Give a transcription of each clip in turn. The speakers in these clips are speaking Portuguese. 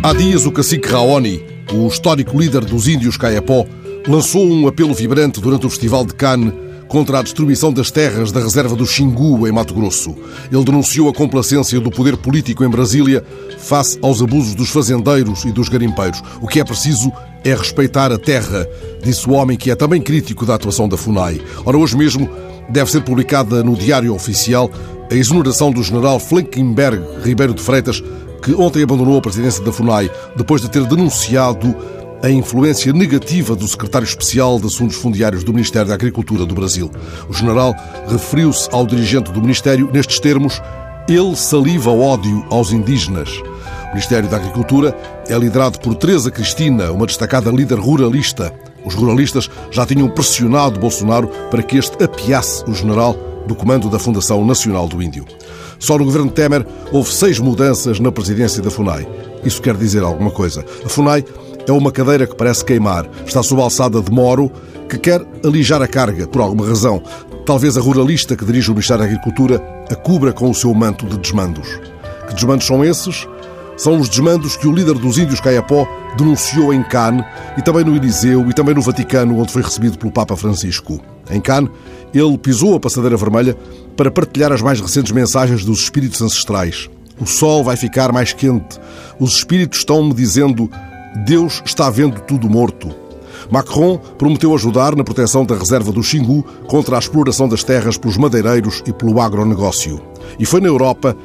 Há dias, o cacique Raoni, o histórico líder dos índios Caiapó, lançou um apelo vibrante durante o Festival de Cannes contra a destruição das terras da reserva do Xingu, em Mato Grosso. Ele denunciou a complacência do poder político em Brasília face aos abusos dos fazendeiros e dos garimpeiros. O que é preciso é respeitar a terra, disse o homem que é também crítico da atuação da FUNAI. Ora, hoje mesmo deve ser publicada no Diário Oficial a exoneração do general Flankenberg Ribeiro de Freitas, que ontem abandonou a presidência da FUNAI depois de ter denunciado a influência negativa do secretário especial de Assuntos Fundiários do Ministério da Agricultura do Brasil. O general referiu-se ao dirigente do Ministério nestes termos: ele saliva ódio aos indígenas. O Ministério da Agricultura é liderado por Teresa Cristina, uma destacada líder ruralista. Os ruralistas já tinham pressionado Bolsonaro para que este apiasse o general do comando da Fundação Nacional do Índio. Só no governo Temer houve seis mudanças na presidência da FUNAI. Isso quer dizer alguma coisa. A FUNAI é uma cadeira que parece queimar. Está sob a alçada de Moro, que quer alijar a carga, por alguma razão. Talvez a ruralista que dirige o Ministério da Agricultura a cubra com o seu manto de desmandos. Que desmandos são esses? São os desmandos que o líder dos índios Caiapó denunciou em Cannes e também no Eliseu e também no Vaticano, onde foi recebido pelo Papa Francisco. Em Cannes, ele pisou a passadeira vermelha para partilhar as mais recentes mensagens dos espíritos ancestrais. O sol vai ficar mais quente. Os espíritos estão-me dizendo: Deus está vendo tudo morto. Macron prometeu ajudar na proteção da reserva do Xingu contra a exploração das terras pelos madeireiros e pelo agronegócio. E foi na Europa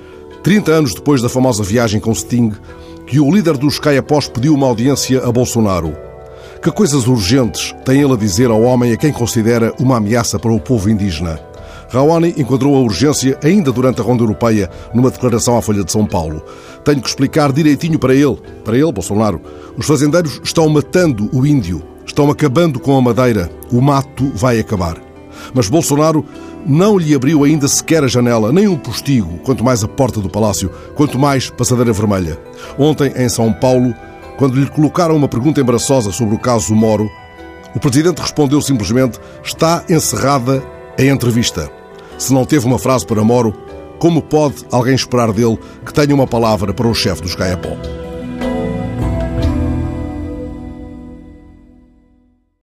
30 anos depois da famosa viagem com Sting, que o líder dos Caiapós pediu uma audiência a Bolsonaro. Que coisas urgentes tem ele a dizer ao homem a quem considera uma ameaça para o povo indígena? Raoni enquadrou a urgência ainda durante a ronda europeia numa declaração à Folha de São Paulo. Tenho que explicar direitinho para ele, para ele, Bolsonaro. Os fazendeiros estão matando o índio, estão acabando com a madeira. O mato vai acabar. Mas Bolsonaro não lhe abriu ainda sequer a janela, nem um postigo, quanto mais a porta do palácio, quanto mais passadeira vermelha. Ontem, em São Paulo, quando lhe colocaram uma pergunta embaraçosa sobre o caso Moro, o presidente respondeu simplesmente: está encerrada a entrevista. Se não teve uma frase para Moro, como pode alguém esperar dele que tenha uma palavra para o chefe dos Caiapó?